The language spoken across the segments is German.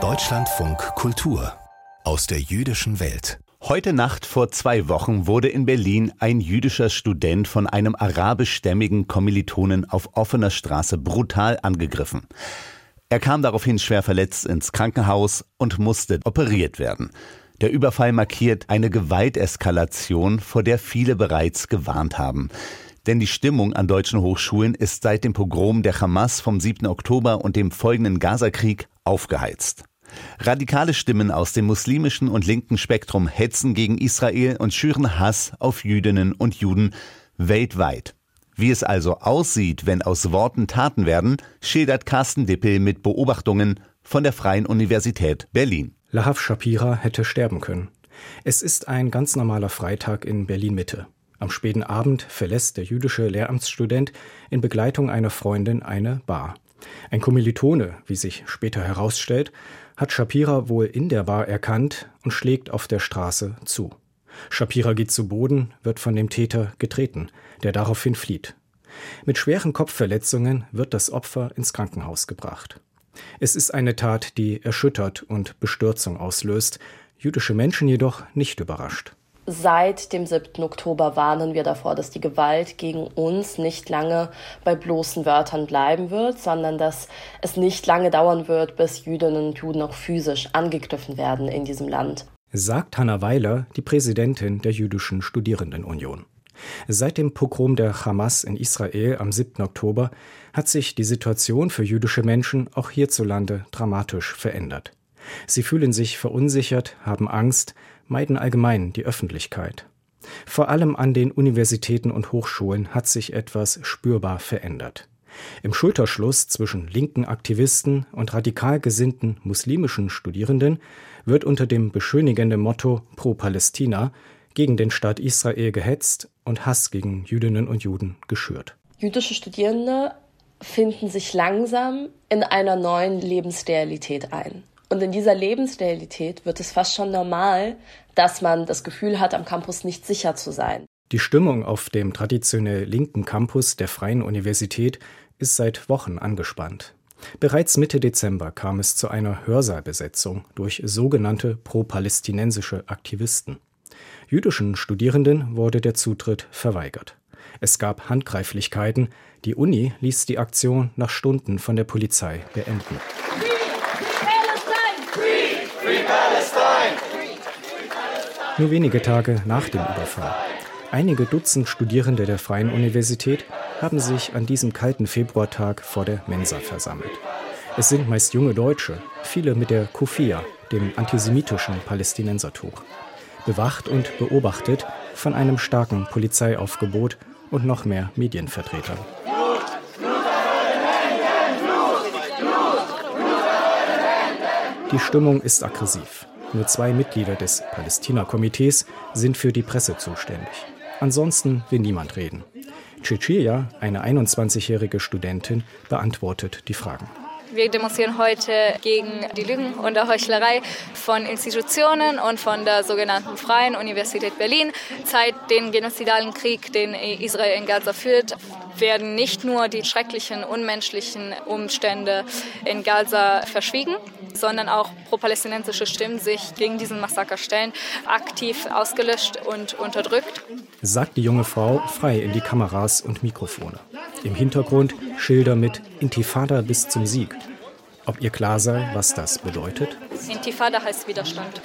Deutschlandfunk Kultur aus der jüdischen Welt. Heute Nacht vor zwei Wochen wurde in Berlin ein jüdischer Student von einem arabischstämmigen Kommilitonen auf offener Straße brutal angegriffen. Er kam daraufhin schwer verletzt ins Krankenhaus und musste operiert werden. Der Überfall markiert eine Gewalteskalation, vor der viele bereits gewarnt haben. Denn die Stimmung an deutschen Hochschulen ist seit dem Pogrom der Hamas vom 7. Oktober und dem folgenden Gazakrieg aufgeheizt. Radikale Stimmen aus dem muslimischen und linken Spektrum hetzen gegen Israel und schüren Hass auf Jüdinnen und Juden weltweit. Wie es also aussieht, wenn aus Worten Taten werden, schildert Carsten Dippel mit Beobachtungen von der Freien Universität Berlin. Lahav Shapira hätte sterben können. Es ist ein ganz normaler Freitag in Berlin Mitte. Am späten Abend verlässt der jüdische Lehramtsstudent in Begleitung einer Freundin eine Bar. Ein Kommilitone, wie sich später herausstellt, hat Shapira wohl in der Bar erkannt und schlägt auf der Straße zu. Shapira geht zu Boden, wird von dem Täter getreten, der daraufhin flieht. Mit schweren Kopfverletzungen wird das Opfer ins Krankenhaus gebracht. Es ist eine Tat, die erschüttert und Bestürzung auslöst, jüdische Menschen jedoch nicht überrascht. Seit dem 7. Oktober warnen wir davor, dass die Gewalt gegen uns nicht lange bei bloßen Wörtern bleiben wird, sondern dass es nicht lange dauern wird, bis Jüdinnen und Juden auch physisch angegriffen werden in diesem Land. Sagt Hanna Weiler, die Präsidentin der Jüdischen Studierendenunion. Seit dem Pogrom der Hamas in Israel am 7. Oktober hat sich die Situation für jüdische Menschen auch hierzulande dramatisch verändert. Sie fühlen sich verunsichert, haben Angst, meiden allgemein die Öffentlichkeit. Vor allem an den Universitäten und Hochschulen hat sich etwas spürbar verändert. Im Schulterschluss zwischen linken Aktivisten und radikal gesinnten muslimischen Studierenden wird unter dem beschönigenden Motto Pro Palästina gegen den Staat Israel gehetzt und Hass gegen Jüdinnen und Juden geschürt. Jüdische Studierende finden sich langsam in einer neuen Lebensrealität ein. Und in dieser Lebensrealität wird es fast schon normal, dass man das Gefühl hat, am Campus nicht sicher zu sein. Die Stimmung auf dem traditionell linken Campus der Freien Universität ist seit Wochen angespannt. Bereits Mitte Dezember kam es zu einer Hörsaalbesetzung durch sogenannte pro-palästinensische Aktivisten. Jüdischen Studierenden wurde der Zutritt verweigert. Es gab Handgreiflichkeiten. Die Uni ließ die Aktion nach Stunden von der Polizei beenden. Nur wenige Tage nach dem Überfall. Einige Dutzend Studierende der Freien Universität haben sich an diesem kalten Februartag vor der Mensa versammelt. Es sind meist junge Deutsche, viele mit der Kufia, dem antisemitischen Palästinensertuch. Bewacht und beobachtet von einem starken Polizeiaufgebot und noch mehr Medienvertretern. Die Stimmung ist aggressiv. Nur zwei Mitglieder des Palästina-Komitees sind für die Presse zuständig. Ansonsten will niemand reden. Cecilia, eine 21-jährige Studentin, beantwortet die Fragen. Wir demonstrieren heute gegen die Lügen und der Heuchlerei von Institutionen und von der sogenannten Freien Universität Berlin. Seit dem genozidalen Krieg, den Israel in Gaza führt, werden nicht nur die schrecklichen, unmenschlichen Umstände in Gaza verschwiegen, sondern auch pro-palästinensische Stimmen sich gegen diesen Massaker stellen, aktiv ausgelöscht und unterdrückt. Sagt die junge Frau frei in die Kameras und Mikrofone. Im Hintergrund Schilder mit Intifada bis zum Sieg. Ob ihr klar sei, was das bedeutet? Intifada heißt Widerstand.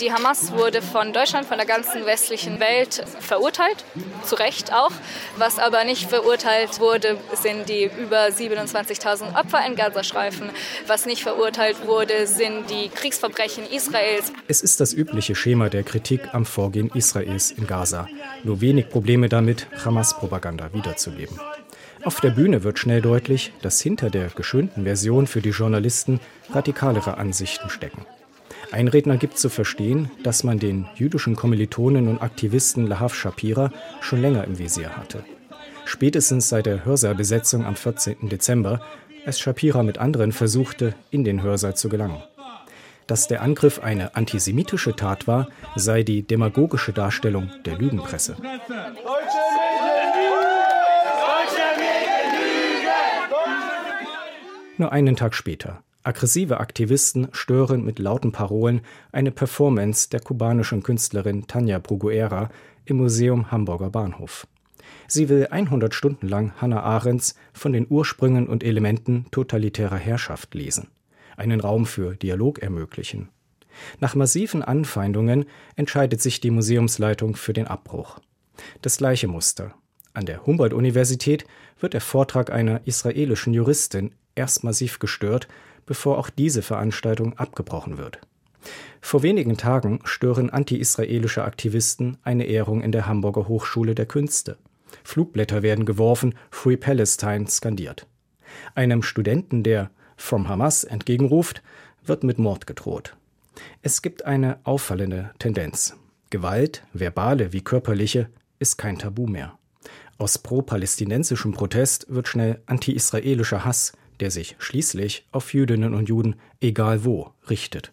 Die Hamas wurde von Deutschland, von der ganzen westlichen Welt verurteilt, zu Recht auch. Was aber nicht verurteilt wurde, sind die über 27.000 Opfer in Gazastreifen. Was nicht verurteilt wurde, sind die Kriegsverbrechen Israels. Es ist das übliche Schema der Kritik am Vorgehen Israels in Gaza. Nur wenig Probleme damit, Hamas-Propaganda wiederzuleben. Auf der Bühne wird schnell deutlich, dass hinter der geschönten Version für die Journalisten radikalere Ansichten stecken. Ein Redner gibt zu verstehen, dass man den jüdischen Kommilitonen und Aktivisten Lahav Shapira schon länger im Visier hatte. Spätestens seit der Hörsaalbesetzung am 14. Dezember, als Shapira mit anderen versuchte, in den Hörsaal zu gelangen. Dass der Angriff eine antisemitische Tat war, sei die demagogische Darstellung der Lügenpresse. Nur einen Tag später. Aggressive Aktivisten stören mit lauten Parolen eine Performance der kubanischen Künstlerin Tanja Bruguera im Museum Hamburger Bahnhof. Sie will 100 Stunden lang Hannah Arendts von den Ursprüngen und Elementen totalitärer Herrschaft lesen, einen Raum für Dialog ermöglichen. Nach massiven Anfeindungen entscheidet sich die Museumsleitung für den Abbruch. Das gleiche Muster. An der Humboldt-Universität wird der Vortrag einer israelischen Juristin erst massiv gestört, bevor auch diese Veranstaltung abgebrochen wird. Vor wenigen Tagen stören anti-israelische Aktivisten eine Ehrung in der Hamburger Hochschule der Künste. Flugblätter werden geworfen, Free Palestine skandiert. Einem Studenten, der From Hamas entgegenruft, wird mit Mord gedroht. Es gibt eine auffallende Tendenz. Gewalt, verbale wie körperliche, ist kein Tabu mehr. Aus pro-palästinensischem Protest wird schnell anti-israelischer Hass, der sich schließlich auf Jüdinnen und Juden egal wo richtet.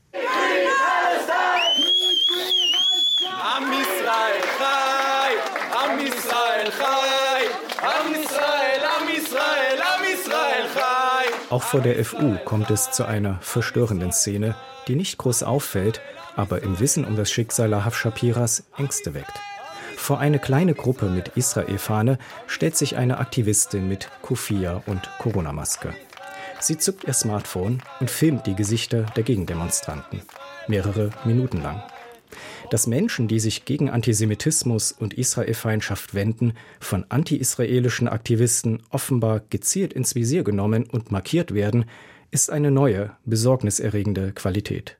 Auch vor der FU kommt es zu einer verstörenden Szene, die nicht groß auffällt, aber im Wissen um das Schicksal Lahav Shapiras Ängste weckt. Vor eine kleine Gruppe mit Israel-Fahne stellt sich eine Aktivistin mit Kufia und Corona-Maske. Sie zückt ihr Smartphone und filmt die Gesichter der Gegendemonstranten. Mehrere Minuten lang. Dass Menschen, die sich gegen Antisemitismus und Israelfeindschaft wenden, von anti-israelischen Aktivisten offenbar gezielt ins Visier genommen und markiert werden, ist eine neue, besorgniserregende Qualität.